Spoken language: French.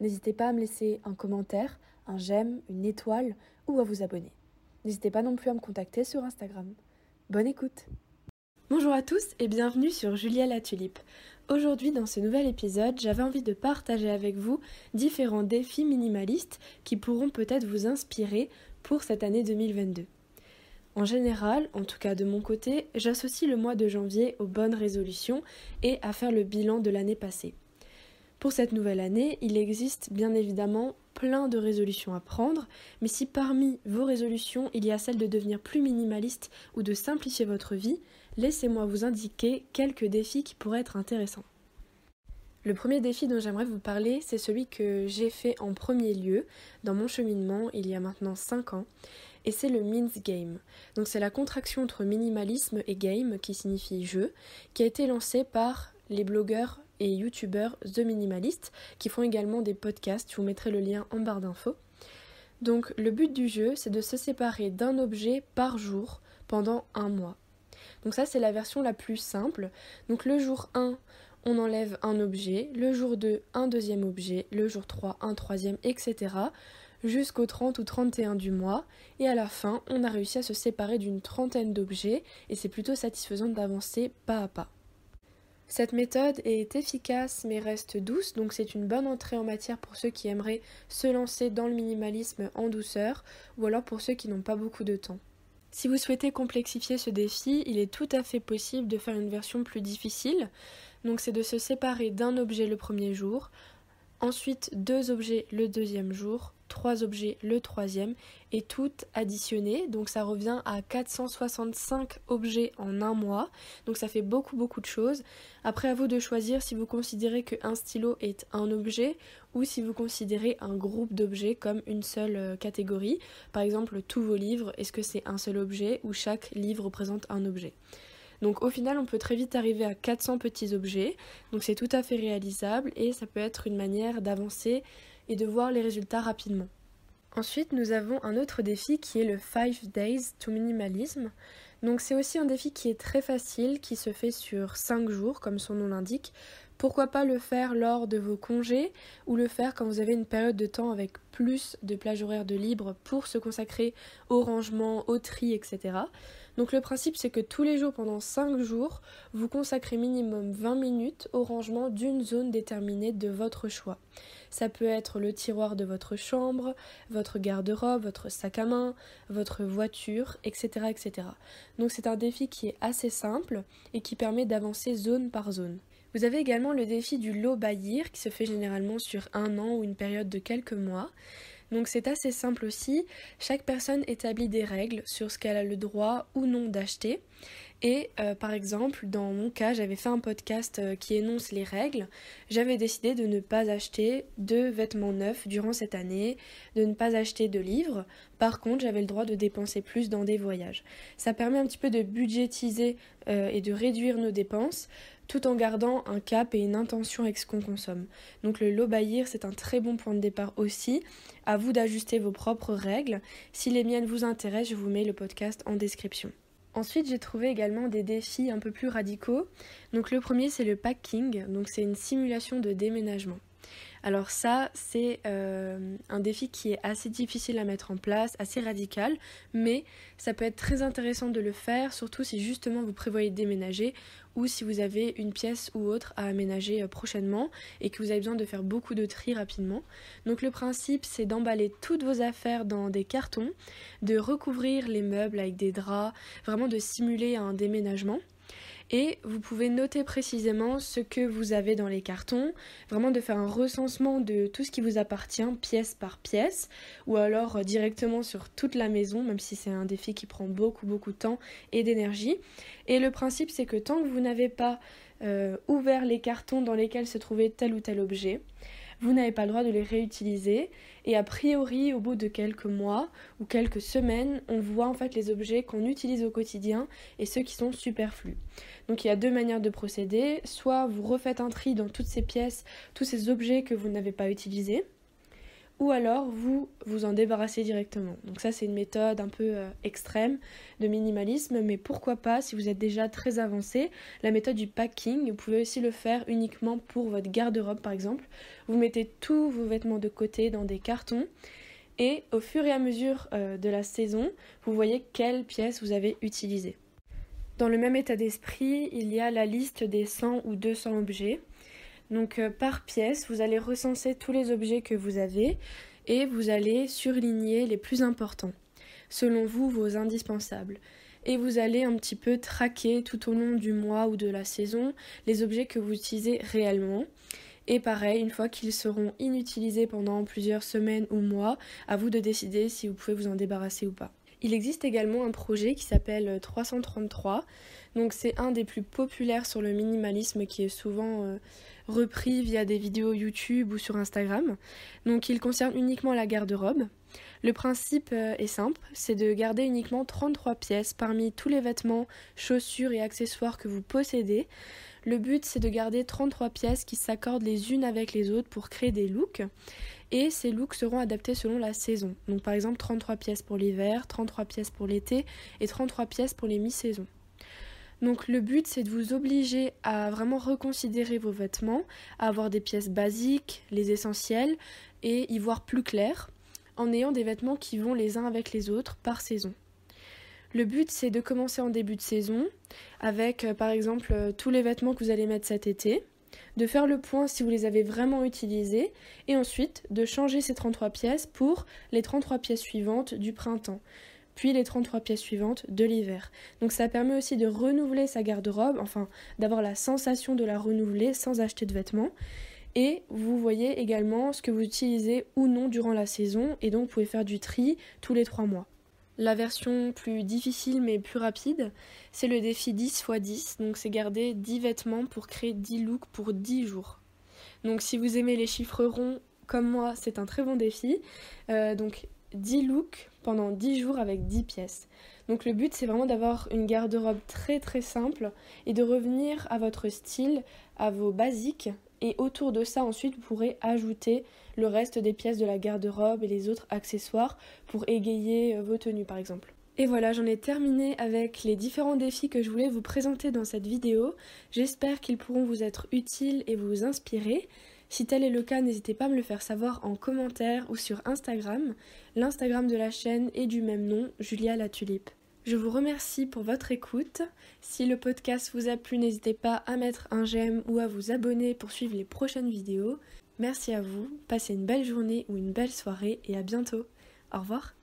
N'hésitez pas à me laisser un commentaire, un j'aime, une étoile ou à vous abonner. N'hésitez pas non plus à me contacter sur Instagram. Bonne écoute Bonjour à tous et bienvenue sur Julia la Tulipe. Aujourd'hui dans ce nouvel épisode, j'avais envie de partager avec vous différents défis minimalistes qui pourront peut-être vous inspirer pour cette année 2022. En général, en tout cas de mon côté, j'associe le mois de janvier aux bonnes résolutions et à faire le bilan de l'année passée. Pour cette nouvelle année, il existe bien évidemment plein de résolutions à prendre, mais si parmi vos résolutions il y a celle de devenir plus minimaliste ou de simplifier votre vie, laissez-moi vous indiquer quelques défis qui pourraient être intéressants. Le premier défi dont j'aimerais vous parler, c'est celui que j'ai fait en premier lieu dans mon cheminement il y a maintenant 5 ans, et c'est le Means Game. Donc c'est la contraction entre minimalisme et game qui signifie jeu, qui a été lancé par les blogueurs et youtubeurs The Minimalist qui font également des podcasts. Je vous mettrai le lien en barre d'infos. Donc le but du jeu, c'est de se séparer d'un objet par jour pendant un mois. Donc ça, c'est la version la plus simple. Donc le jour 1, on enlève un objet, le jour 2, un deuxième objet, le jour 3, un troisième, etc. jusqu'au 30 ou 31 du mois. Et à la fin, on a réussi à se séparer d'une trentaine d'objets et c'est plutôt satisfaisant d'avancer pas à pas. Cette méthode est efficace mais reste douce, donc c'est une bonne entrée en matière pour ceux qui aimeraient se lancer dans le minimalisme en douceur, ou alors pour ceux qui n'ont pas beaucoup de temps. Si vous souhaitez complexifier ce défi, il est tout à fait possible de faire une version plus difficile, donc c'est de se séparer d'un objet le premier jour, ensuite deux objets le deuxième jour, trois objets le troisième et tout additionné. Donc ça revient à 465 objets en un mois. Donc ça fait beaucoup beaucoup de choses. Après à vous de choisir si vous considérez qu'un stylo est un objet ou si vous considérez un groupe d'objets comme une seule euh, catégorie. Par exemple tous vos livres, est-ce que c'est un seul objet ou chaque livre représente un objet? Donc au final, on peut très vite arriver à 400 petits objets. Donc c'est tout à fait réalisable et ça peut être une manière d'avancer et de voir les résultats rapidement. Ensuite, nous avons un autre défi qui est le 5 Days to Minimalism. Donc c'est aussi un défi qui est très facile, qui se fait sur 5 jours, comme son nom l'indique. Pourquoi pas le faire lors de vos congés ou le faire quand vous avez une période de temps avec plus de plages horaires de libre pour se consacrer au rangement, au tri, etc. Donc le principe c'est que tous les jours pendant 5 jours, vous consacrez minimum 20 minutes au rangement d'une zone déterminée de votre choix. Ça peut être le tiroir de votre chambre, votre garde-robe, votre sac à main, votre voiture, etc. etc. Donc c'est un défi qui est assez simple et qui permet d'avancer zone par zone. Vous avez également le défi du lot Bayir qui se fait généralement sur un an ou une période de quelques mois. Donc c'est assez simple aussi. Chaque personne établit des règles sur ce qu'elle a le droit ou non d'acheter. Et euh, par exemple, dans mon cas, j'avais fait un podcast euh, qui énonce les règles. J'avais décidé de ne pas acheter de vêtements neufs durant cette année, de ne pas acheter de livres. Par contre, j'avais le droit de dépenser plus dans des voyages. Ça permet un petit peu de budgétiser euh, et de réduire nos dépenses tout en gardant un cap et une intention avec ce qu'on consomme. Donc le low c'est un très bon point de départ aussi. À vous d'ajuster vos propres règles. Si les miennes vous intéressent, je vous mets le podcast en description. Ensuite, j'ai trouvé également des défis un peu plus radicaux. Donc le premier, c'est le packing. Donc c'est une simulation de déménagement. Alors ça, c'est euh, un défi qui est assez difficile à mettre en place, assez radical, mais ça peut être très intéressant de le faire, surtout si justement vous prévoyez déménager ou si vous avez une pièce ou autre à aménager euh, prochainement et que vous avez besoin de faire beaucoup de tri rapidement. Donc le principe, c'est d'emballer toutes vos affaires dans des cartons, de recouvrir les meubles avec des draps, vraiment de simuler un déménagement et vous pouvez noter précisément ce que vous avez dans les cartons, vraiment de faire un recensement de tout ce qui vous appartient pièce par pièce ou alors euh, directement sur toute la maison même si c'est un défi qui prend beaucoup beaucoup de temps et d'énergie. Et le principe c'est que tant que vous n'avez pas euh, ouvert les cartons dans lesquels se trouvait tel ou tel objet, vous n'avez pas le droit de les réutiliser. Et a priori, au bout de quelques mois ou quelques semaines, on voit en fait les objets qu'on utilise au quotidien et ceux qui sont superflus. Donc il y a deux manières de procéder. Soit vous refaites un tri dans toutes ces pièces, tous ces objets que vous n'avez pas utilisés ou alors vous vous en débarrassez directement. Donc ça c'est une méthode un peu euh, extrême de minimalisme, mais pourquoi pas si vous êtes déjà très avancé, la méthode du packing, vous pouvez aussi le faire uniquement pour votre garde-robe par exemple. Vous mettez tous vos vêtements de côté dans des cartons et au fur et à mesure euh, de la saison, vous voyez quelles pièces vous avez utilisées. Dans le même état d'esprit, il y a la liste des 100 ou 200 objets. Donc euh, par pièce, vous allez recenser tous les objets que vous avez et vous allez surligner les plus importants, selon vous vos indispensables. Et vous allez un petit peu traquer tout au long du mois ou de la saison les objets que vous utilisez réellement. Et pareil, une fois qu'ils seront inutilisés pendant plusieurs semaines ou mois, à vous de décider si vous pouvez vous en débarrasser ou pas. Il existe également un projet qui s'appelle 333. Donc c'est un des plus populaires sur le minimalisme qui est souvent euh, repris via des vidéos YouTube ou sur Instagram. Donc il concerne uniquement la garde-robe. Le principe euh, est simple, c'est de garder uniquement 33 pièces parmi tous les vêtements, chaussures et accessoires que vous possédez. Le but c'est de garder 33 pièces qui s'accordent les unes avec les autres pour créer des looks. Et ces looks seront adaptés selon la saison. Donc par exemple 33 pièces pour l'hiver, 33 pièces pour l'été et 33 pièces pour les mi-saisons. Donc le but c'est de vous obliger à vraiment reconsidérer vos vêtements, à avoir des pièces basiques, les essentiels et y voir plus clair en ayant des vêtements qui vont les uns avec les autres par saison. Le but c'est de commencer en début de saison avec euh, par exemple euh, tous les vêtements que vous allez mettre cet été, de faire le point si vous les avez vraiment utilisés et ensuite de changer ces 33 pièces pour les 33 pièces suivantes du printemps puis les 33 pièces suivantes de l'hiver. Donc ça permet aussi de renouveler sa garde-robe, enfin d'avoir la sensation de la renouveler sans acheter de vêtements. Et vous voyez également ce que vous utilisez ou non durant la saison, et donc vous pouvez faire du tri tous les 3 mois. La version plus difficile mais plus rapide, c'est le défi 10 x 10, donc c'est garder 10 vêtements pour créer 10 looks pour 10 jours. Donc si vous aimez les chiffres ronds comme moi, c'est un très bon défi. Euh, donc 10 looks pendant 10 jours avec 10 pièces. Donc le but c'est vraiment d'avoir une garde-robe très très simple et de revenir à votre style, à vos basiques et autour de ça ensuite vous pourrez ajouter le reste des pièces de la garde-robe et les autres accessoires pour égayer euh, vos tenues par exemple. Et voilà, j'en ai terminé avec les différents défis que je voulais vous présenter dans cette vidéo. J'espère qu'ils pourront vous être utiles et vous inspirer. Si tel est le cas, n'hésitez pas à me le faire savoir en commentaire ou sur Instagram. L'Instagram de la chaîne est du même nom, Julia la Tulipe. Je vous remercie pour votre écoute. Si le podcast vous a plu, n'hésitez pas à mettre un j'aime ou à vous abonner pour suivre les prochaines vidéos. Merci à vous, passez une belle journée ou une belle soirée et à bientôt. Au revoir.